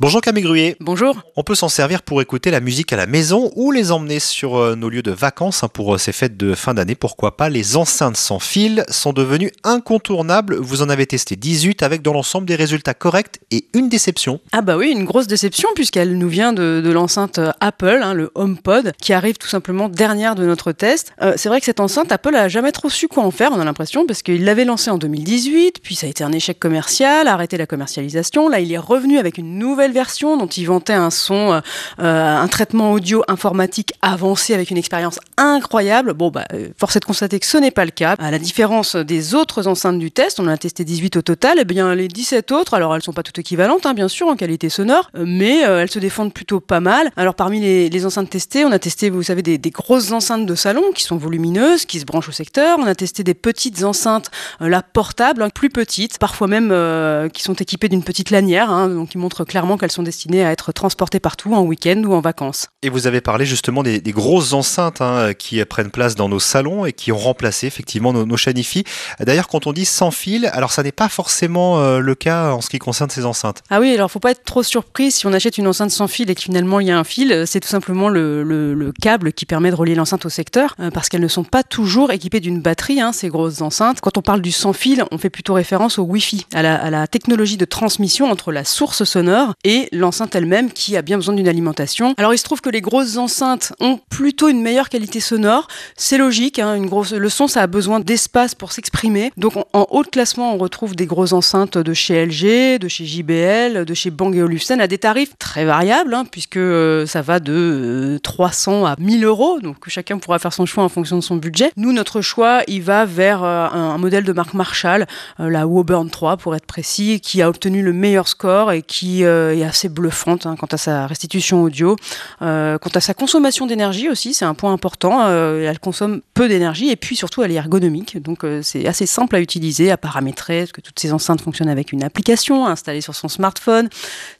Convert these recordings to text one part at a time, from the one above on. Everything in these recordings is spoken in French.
Bonjour Camille Gruyer. Bonjour. On peut s'en servir pour écouter la musique à la maison ou les emmener sur euh, nos lieux de vacances hein, pour euh, ces fêtes de fin d'année. Pourquoi pas Les enceintes sans fil sont devenues incontournables. Vous en avez testé 18 avec dans l'ensemble des résultats corrects et une déception. Ah bah oui, une grosse déception puisqu'elle nous vient de, de l'enceinte euh, Apple, hein, le HomePod, qui arrive tout simplement dernière de notre test. Euh, c'est vrai que cette enceinte, Apple a jamais trop su quoi en faire, on a l'impression, parce qu'il l'avait lancé en 2018, puis ça a été un échec commercial, a arrêté la commercialisation. Là, il est revenu avec une nouvelle version dont il vantait un son, euh, euh, un traitement audio informatique avancé avec une expérience incroyable. Bon, bah, euh, force est de constater que ce n'est pas le cas. À la différence des autres enceintes du test, on en a testé 18 au total, et bien les 17 autres, alors elles sont pas toutes équivalentes, hein, bien sûr, en qualité sonore, mais elles se défendent plutôt pas mal. Alors parmi les, enceintes testées, on a testé, vous savez, des, grosses enceintes de salon qui sont volumineuses, qui se branchent au secteur. On a testé des petites enceintes, portables, hein, plus petites, parfois même qui sont équipées d'une petite lanière, hein, donc qui montrent clairement qu'elles sont destinées à être transportées partout en week-end ou en vacances. Et vous avez parlé justement des, des grosses enceintes hein, qui prennent place dans nos salons et qui ont remplacé effectivement nos, nos Shanifi. D'ailleurs, quand on dit sans fil, alors ça n'est pas forcément euh, le cas en ce qui concerne ces enceintes. Ah oui, alors faut pas être trop surpris si on achète une enceinte sans fil et que finalement il y a un fil, euh, c'est tout simplement le, le- le câble qui permet de relier l'enceinte au secteur, euh, parce qu'elles ne sont pas toujours équipées d'une batterie, hein, ces grosses enceintes. Quand on parle du sans fil, on fait plutôt référence au Wi-Fi, à la, à la technologie de transmission entre la source sonore et l'enceinte elle-même qui a bien besoin d'une alimentation. Alors il se trouve que les grosses enceintes ont plutôt une meilleure qualité sonore, c'est logique, hein, le son ça a besoin d'espace pour s'exprimer. Donc en, haut de classement, on retrouve des grosses enceintes de chez LG, de chez JBL, de chez Bang Olufsen à des tarifs très variables, hein, puisque euh, ça va de euh, 300 à 1000 euros. Donc chacun pourra faire son choix en fonction de son budget. Nous, notre choix, il va vers euh, un, modèle de marque Marshall, euh, la Woburn 3 pour être précis, qui a obtenu le meilleur score et qui euh, est assez bluffante hein, quant à sa restitution audio. Euh, quant à sa consommation d'énergie aussi, c'est un point important. Euh, elle consomme peu d'énergie et puis surtout elle est ergonomique. Donc euh, c'est assez simple à utiliser, à paramétrer, parce que toutes ces enceintes fonctionnent avec une application installée sur son smartphone.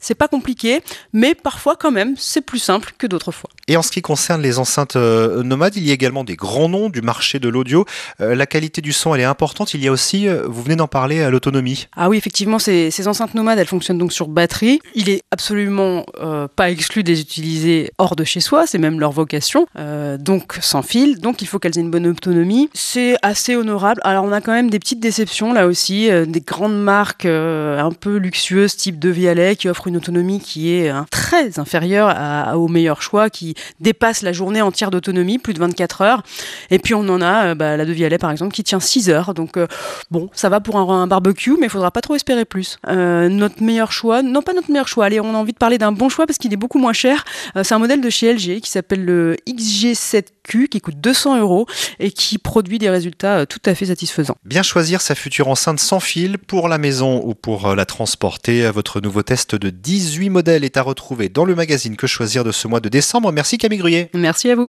C'est pas compliqué, mais parfois quand même c'est plus simple que d'autres fois. Et en ce qui concerne les enceintes nomades, il y a également des grands noms du marché de l'audio. Euh, la qualité du son, elle est importante. Il y a aussi, vous venez d'en parler, à l'autonomie. Ah oui, effectivement, ces, ces enceintes nomades, elles fonctionnent donc sur batterie. Il absolument euh, pas exclu de les utiliser hors de chez soi, c'est même leur vocation, euh, donc sans fil, donc il faut qu'elles aient une bonne autonomie. C'est assez honorable. Alors on a quand même des petites déceptions là aussi, euh, des grandes marques un peu luxueuses type De Vialet qui offrent une autonomie qui est euh, très inférieure au meilleur choix, qui dépasse la journée entière d'autonomie, plus de 24 heures. Et puis on en a bah, la De Vialet par exemple qui tient 6 heures, donc Bon, ça va pour un, un barbecue, mais il faudra pas trop espérer plus. Notre meilleur choix, non pas notre meilleur choix, allez, on a envie de parler d'un bon choix parce qu'il est beaucoup moins cher. Euh, c'est un modèle de chez LG qui s'appelle le XG7Q, qui coûte 200 euros et qui produit des résultats euh, tout à fait satisfaisants. Bien choisir sa future enceinte sans fil pour la maison ou pour euh, la transporter. Votre nouveau test de 18 modèles est à retrouver dans le magazine Que choisir de ce mois de décembre. Merci Camille Gruyer. Merci à vous.